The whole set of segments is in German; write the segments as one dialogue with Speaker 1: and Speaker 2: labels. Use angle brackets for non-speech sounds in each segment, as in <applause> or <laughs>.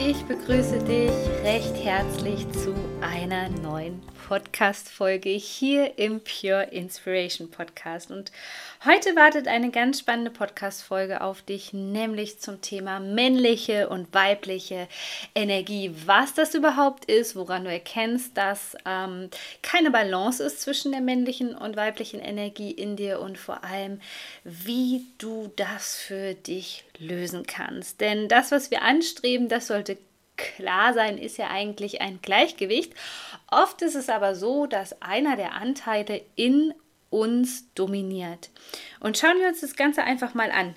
Speaker 1: Ich begrüße dich recht herzlich zu einer neuen Podcast-Folge hier im Pure Inspiration Podcast. Und heute wartet eine ganz spannende Podcast-Folge auf dich, nämlich zum Thema männliche und weibliche Energie. Was das überhaupt ist, woran du erkennst, dass ähm, keine Balance ist zwischen der männlichen und weiblichen Energie in dir und vor allem, wie du das für dich lösen kannst. Denn das, was wir anstreben, das sollte klar sein, ist ja eigentlich ein Gleichgewicht. Oft ist es aber so, dass einer der Anteile in uns dominiert. Und schauen wir uns das Ganze einfach mal an.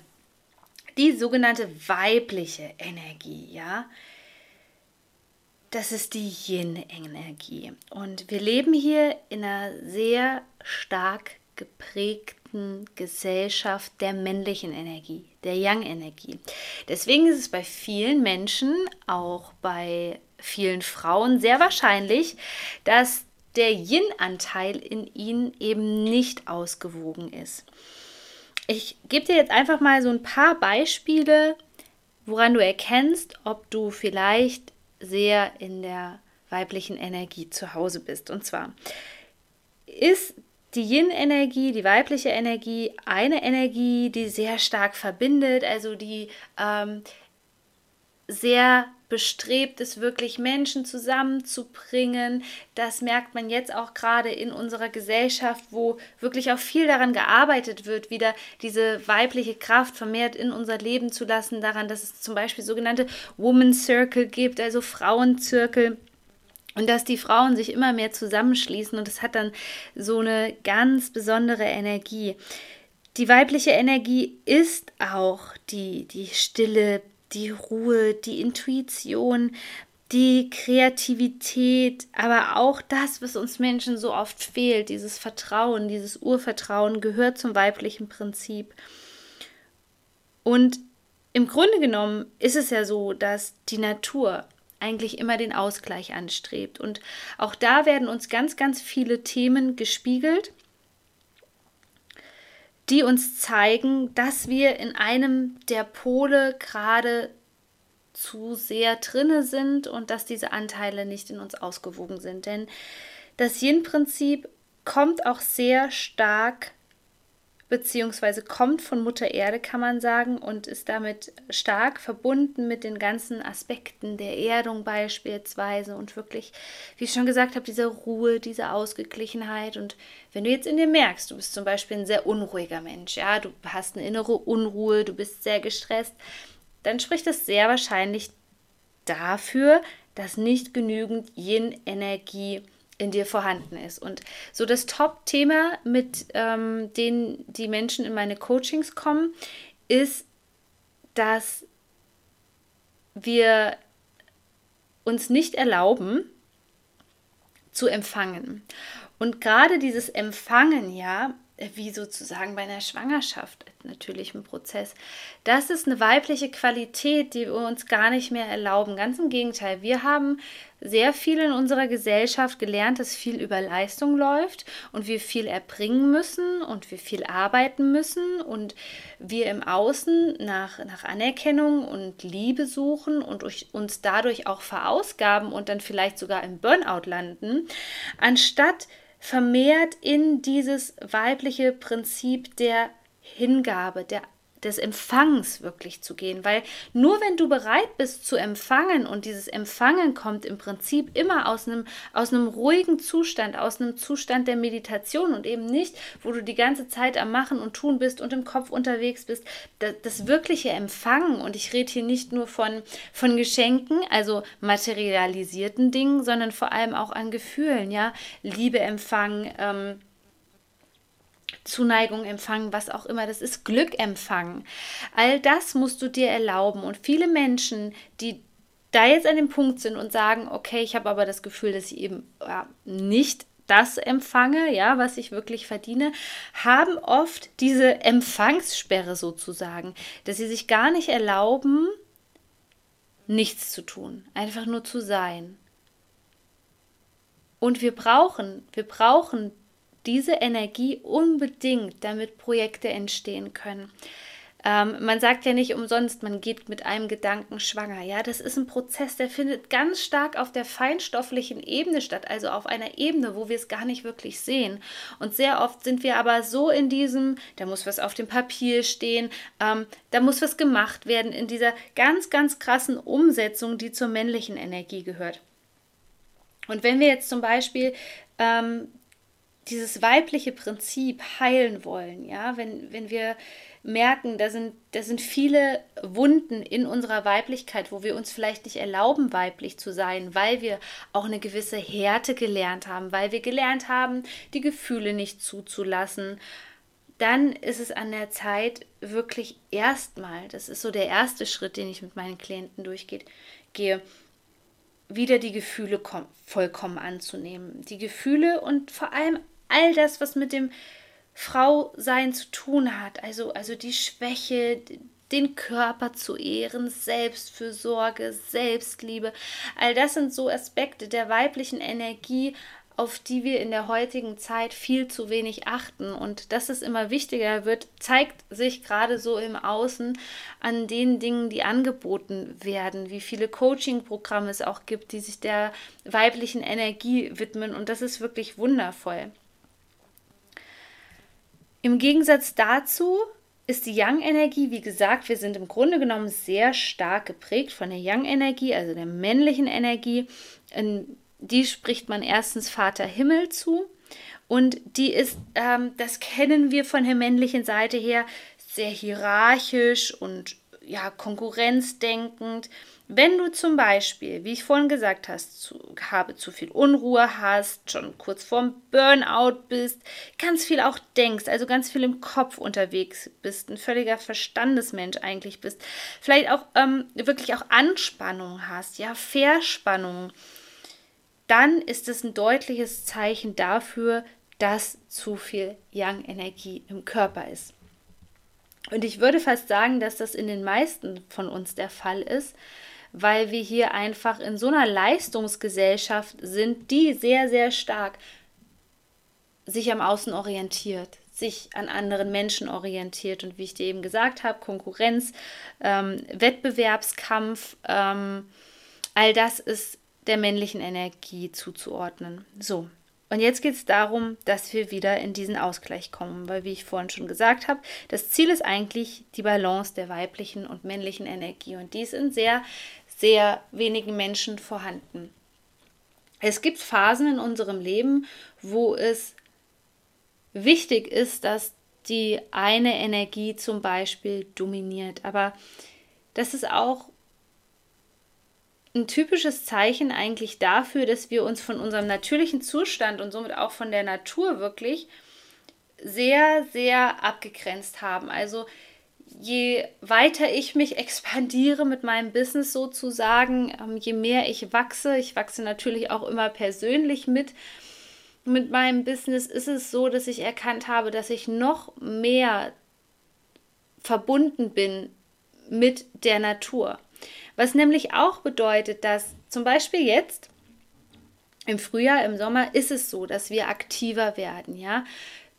Speaker 1: Die sogenannte weibliche Energie, ja, das ist die Yin-Energie. Und wir leben hier in einer sehr stark geprägten Gesellschaft der männlichen Energie, der Yang-Energie. Deswegen ist es bei vielen Menschen, auch bei vielen Frauen, sehr wahrscheinlich, dass der Yin-Anteil in ihnen eben nicht ausgewogen ist. Ich gebe dir jetzt einfach mal so ein paar Beispiele, woran du erkennst, ob du vielleicht sehr in der weiblichen Energie zu Hause bist. Und zwar ist die Yin-Energie, die weibliche Energie, eine Energie, die sehr stark verbindet, also die ähm, sehr bestrebt ist, wirklich Menschen zusammenzubringen. Das merkt man jetzt auch gerade in unserer Gesellschaft, wo wirklich auch viel daran gearbeitet wird, wieder diese weibliche Kraft vermehrt in unser Leben zu lassen, daran, dass es zum Beispiel sogenannte Woman Circle gibt, also Frauenzirkel und dass die Frauen sich immer mehr zusammenschließen und es hat dann so eine ganz besondere Energie. Die weibliche Energie ist auch die, die Stille, die Ruhe, die Intuition, die Kreativität, aber auch das, was uns Menschen so oft fehlt, dieses Vertrauen, dieses Urvertrauen gehört zum weiblichen Prinzip. Und im Grunde genommen ist es ja so, dass die Natur eigentlich immer den Ausgleich anstrebt. Und auch da werden uns ganz, ganz viele Themen gespiegelt, die uns zeigen, dass wir in einem der Pole gerade zu sehr drinne sind und dass diese Anteile nicht in uns ausgewogen sind. Denn das Yin-Prinzip kommt auch sehr stark beziehungsweise kommt von Mutter Erde, kann man sagen, und ist damit stark verbunden mit den ganzen Aspekten der Erdung beispielsweise und wirklich, wie ich schon gesagt habe, diese Ruhe, diese Ausgeglichenheit. Und wenn du jetzt in dir merkst, du bist zum Beispiel ein sehr unruhiger Mensch, ja, du hast eine innere Unruhe, du bist sehr gestresst, dann spricht das sehr wahrscheinlich dafür, dass nicht genügend Yin-Energie in dir vorhanden ist. Und so das Top-Thema, mit ähm, dem die Menschen in meine Coachings kommen, ist, dass wir uns nicht erlauben zu empfangen. Und gerade dieses Empfangen, ja, wie sozusagen bei einer Schwangerschaft, natürlich ein Prozess. Das ist eine weibliche Qualität, die wir uns gar nicht mehr erlauben. Ganz im Gegenteil, wir haben sehr viel in unserer Gesellschaft gelernt, dass viel über Leistung läuft und wir viel erbringen müssen und wir viel arbeiten müssen und wir im Außen nach, nach Anerkennung und Liebe suchen und uns dadurch auch verausgaben und dann vielleicht sogar im Burnout landen, anstatt vermehrt in dieses weibliche Prinzip der Hingabe, der des Empfangs wirklich zu gehen, weil nur wenn du bereit bist zu empfangen und dieses Empfangen kommt im Prinzip immer aus einem aus einem ruhigen Zustand, aus einem Zustand der Meditation und eben nicht, wo du die ganze Zeit am Machen und Tun bist und im Kopf unterwegs bist, das, das wirkliche Empfangen und ich rede hier nicht nur von von Geschenken, also materialisierten Dingen, sondern vor allem auch an Gefühlen, ja, Liebe empfangen, ähm, Zuneigung empfangen, was auch immer das ist, Glück empfangen. All das musst du dir erlauben. Und viele Menschen, die da jetzt an dem Punkt sind und sagen, okay, ich habe aber das Gefühl, dass ich eben ja, nicht das empfange, ja, was ich wirklich verdiene, haben oft diese Empfangssperre sozusagen, dass sie sich gar nicht erlauben, nichts zu tun, einfach nur zu sein. Und wir brauchen, wir brauchen diese Energie unbedingt, damit Projekte entstehen können. Ähm, man sagt ja nicht umsonst, man geht mit einem Gedanken schwanger. Ja, das ist ein Prozess, der findet ganz stark auf der feinstofflichen Ebene statt, also auf einer Ebene, wo wir es gar nicht wirklich sehen. Und sehr oft sind wir aber so in diesem, da muss was auf dem Papier stehen, ähm, da muss was gemacht werden, in dieser ganz, ganz krassen Umsetzung, die zur männlichen Energie gehört. Und wenn wir jetzt zum Beispiel ähm, dieses weibliche Prinzip heilen wollen, ja, wenn, wenn wir merken, da sind, da sind viele Wunden in unserer Weiblichkeit, wo wir uns vielleicht nicht erlauben, weiblich zu sein, weil wir auch eine gewisse Härte gelernt haben, weil wir gelernt haben, die Gefühle nicht zuzulassen, dann ist es an der Zeit, wirklich erstmal, das ist so der erste Schritt, den ich mit meinen Klienten durchgehe, wieder die Gefühle vollkommen anzunehmen. Die Gefühle und vor allem all das, was mit dem Frau sein zu tun hat. Also, also die Schwäche, den Körper zu ehren, Selbstfürsorge, Selbstliebe. All das sind so Aspekte der weiblichen Energie, auf die wir in der heutigen Zeit viel zu wenig achten. Und dass es immer wichtiger wird, zeigt sich gerade so im Außen an den Dingen, die angeboten werden, wie viele Coaching-Programme es auch gibt, die sich der weiblichen Energie widmen. Und das ist wirklich wundervoll. Im Gegensatz dazu ist die Yang-Energie, wie gesagt, wir sind im Grunde genommen sehr stark geprägt von der Yang-Energie, also der männlichen Energie. In die spricht man erstens Vater Himmel zu. Und die ist, ähm, das kennen wir von der männlichen Seite her, sehr hierarchisch und ja, konkurrenzdenkend. Wenn du zum Beispiel, wie ich vorhin gesagt hast, zu, habe zu viel Unruhe hast, schon kurz vorm Burnout bist, ganz viel auch denkst, also ganz viel im Kopf unterwegs bist, ein völliger Verstandesmensch eigentlich bist, vielleicht auch ähm, wirklich auch Anspannung hast, ja, Verspannung, dann ist es ein deutliches Zeichen dafür, dass zu viel Yang-Energie im Körper ist. Und ich würde fast sagen, dass das in den meisten von uns der Fall ist, weil wir hier einfach in so einer Leistungsgesellschaft sind, die sehr, sehr stark sich am Außen orientiert, sich an anderen Menschen orientiert und wie ich dir eben gesagt habe, Konkurrenz, ähm, Wettbewerbskampf, ähm, all das ist der männlichen Energie zuzuordnen. So, und jetzt geht es darum, dass wir wieder in diesen Ausgleich kommen, weil, wie ich vorhin schon gesagt habe, das Ziel ist eigentlich die Balance der weiblichen und männlichen Energie. Und die ist in sehr sehr wenigen Menschen vorhanden. Es gibt Phasen in unserem Leben, wo es wichtig ist, dass die eine Energie zum Beispiel dominiert. Aber das ist auch ein typisches Zeichen eigentlich dafür, dass wir uns von unserem natürlichen Zustand und somit auch von der Natur wirklich sehr, sehr abgegrenzt haben. Also je weiter ich mich <laughs> expandiere mit meinem Business sozusagen, ähm, je mehr ich wachse, ich wachse natürlich auch immer persönlich mit, mit meinem Business, ist es so, dass ich erkannt habe, dass ich noch mehr verbunden bin mit der Natur. Was nämlich auch bedeutet, dass zum Beispiel jetzt im Frühjahr, im Sommer ist es so, dass wir aktiver werden, ja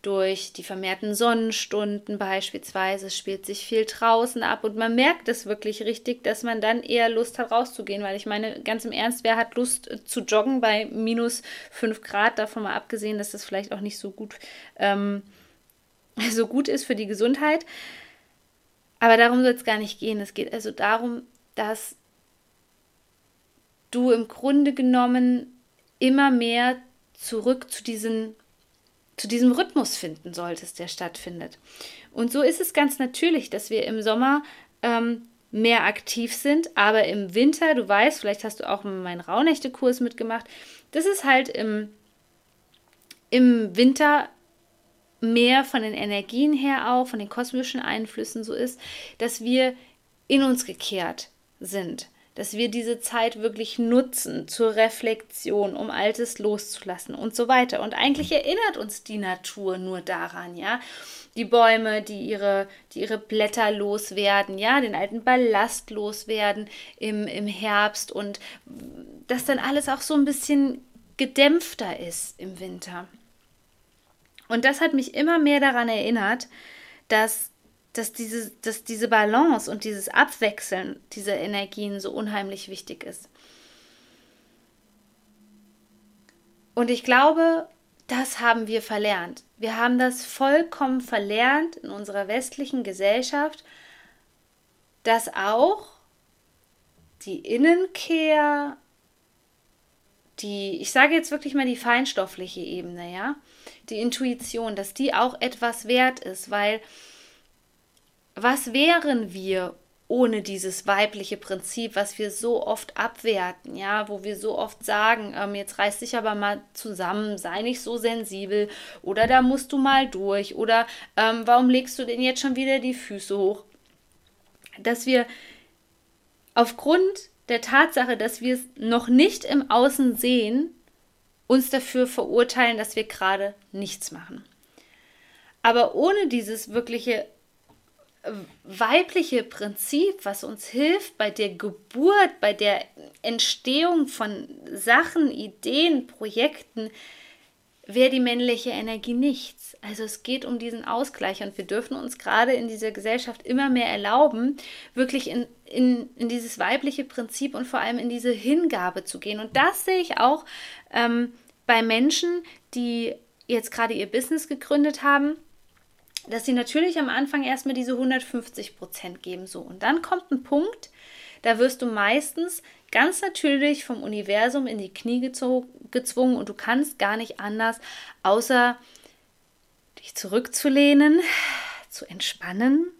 Speaker 1: durch die vermehrten Sonnenstunden beispielsweise spielt sich viel draußen ab und man merkt es wirklich richtig, dass man dann eher Lust hat rauszugehen, weil ich meine, ganz im Ernst, wer hat Lust äh, zu joggen bei minus 5 Grad, davon mal abgesehen, dass das vielleicht auch nicht so gut, ähm, <laughs> so gut ist für die Gesundheit. Aber darum soll es gar nicht gehen. Es geht also darum, dass du im Grunde genommen immer mehr zurück zu diesen zu diesem Rhythmus finden solltest, der stattfindet. Und so ist es ganz natürlich, dass wir im Sommer ähm, mehr aktiv sind, aber im Winter, du weißt, vielleicht hast du auch meinen Rauhnächte-Kurs mitgemacht, das ist halt im, im Winter mehr von den Energien her auch, von den kosmischen Einflüssen so ist, dass wir in uns gekehrt sind. dass wir diese Zeit wirklich nutzen zur Reflexion, um Altes loszulassen und so weiter. Und eigentlich erinnert uns die Natur nur daran, ja. Die Bäume, die ihre, die ihre Blätter loswerden, ja, den alten Ballast loswerden im, im Herbst und dass dann alles auch so ein bisschen gedämpfter ist im Winter. Und das hat mich immer mehr daran erinnert, dass dass diese, dass diese Balance und dieses Abwechseln dieser Energien so unheimlich wichtig ist. Und ich glaube, das haben wir verlernt. Wir haben das vollkommen verlernt in unserer westlichen Gesellschaft, dass auch die Innenkehr, die, ich sage jetzt wirklich mal die feinstoffliche Ebene, ja, die Intuition, dass die auch etwas wert ist, weil was wären wir ohne dieses weibliche Prinzip, was wir so oft abwerten, ja, wo wir so oft sagen, ähm, jetzt reiß dich aber mal zusammen, sei nicht so sensibel oder da musst du mal durch oder ähm, warum legst du denn jetzt schon wieder die Füße hoch? Dass wir aufgrund der Tatsache, dass wir es noch nicht im Außen sehen, uns dafür verurteilen, dass wir gerade nichts machen. Aber ohne dieses wirkliche weibliche Prinzip, was uns hilft bei der Geburt, bei der Entstehung von Sachen, Ideen, Projekten, wäre die männliche Energie nichts. Also es geht um diesen Ausgleich und wir dürfen uns gerade in dieser Gesellschaft immer mehr erlauben, wirklich in, in, in dieses weibliche Prinzip und vor allem in diese Hingabe zu gehen. Und das sehe ich auch ähm, bei Menschen, die jetzt gerade ihr Business gegründet haben dass sie natürlich am Anfang erstmal diese 150 Prozent geben. So, und dann kommt ein Punkt, da wirst du meistens ganz natürlich vom Universum in die Knie gezwungen und du kannst gar nicht anders, außer dich zurückzulehnen, zu entspannen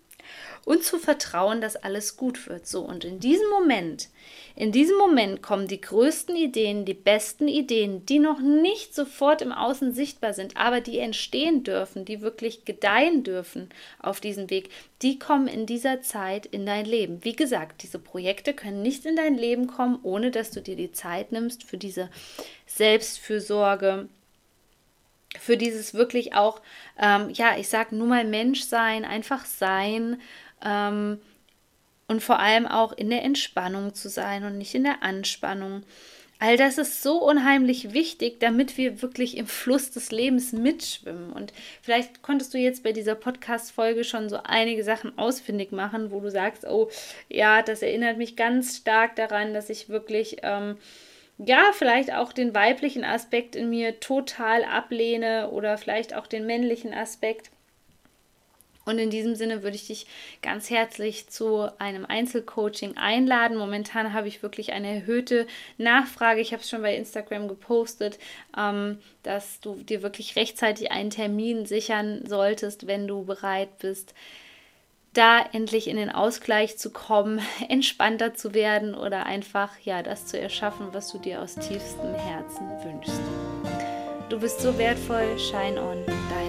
Speaker 1: und zu vertrauen, dass alles gut wird. So, und in diesem Moment, in diesem Moment kommen die größten Ideen, die besten Ideen, die noch nicht sofort im Außen sichtbar sind, aber die entstehen dürfen, die wirklich gedeihen dürfen auf diesem Weg, die kommen in dieser Zeit in dein Leben. Wie gesagt, diese Projekte können nicht in dein Leben kommen, ohne dass du dir die Zeit nimmst für diese Selbstfürsorge, für dieses wirklich auch, ähm, ja, ich sag nur mal Mensch sein, einfach sein, ähm, und vor allem auch in der Entspannung zu sein und nicht in der Anspannung. All das ist so unheimlich wichtig, damit wir wirklich im Fluss des Lebens mitschwimmen. Und vielleicht konntest du jetzt bei dieser Podcast-Folge schon so einige Sachen ausfindig machen, wo du sagst, oh ja, das erinnert mich ganz stark daran, dass ich wirklich, ähm, ja, vielleicht auch den weiblichen Aspekt in mir total ablehne oder vielleicht auch den männlichen Aspekt. Und in diesem Sinne würde ich dich ganz herzlich zu einem Einzelcoaching einladen. Momentan habe ich wirklich eine erhöhte Nachfrage. Ich habe es schon bei Instagram gepostet, ähm, dass du dir wirklich rechtzeitig einen Termin sichern solltest, wenn du bereit bist, da endlich in den Ausgleich zu kommen, <laughs> entspannter zu werden oder einfach ja das zu erschaffen, was du dir aus tiefstem Herzen wünschst. Du bist so wertvoll. Shine on, deine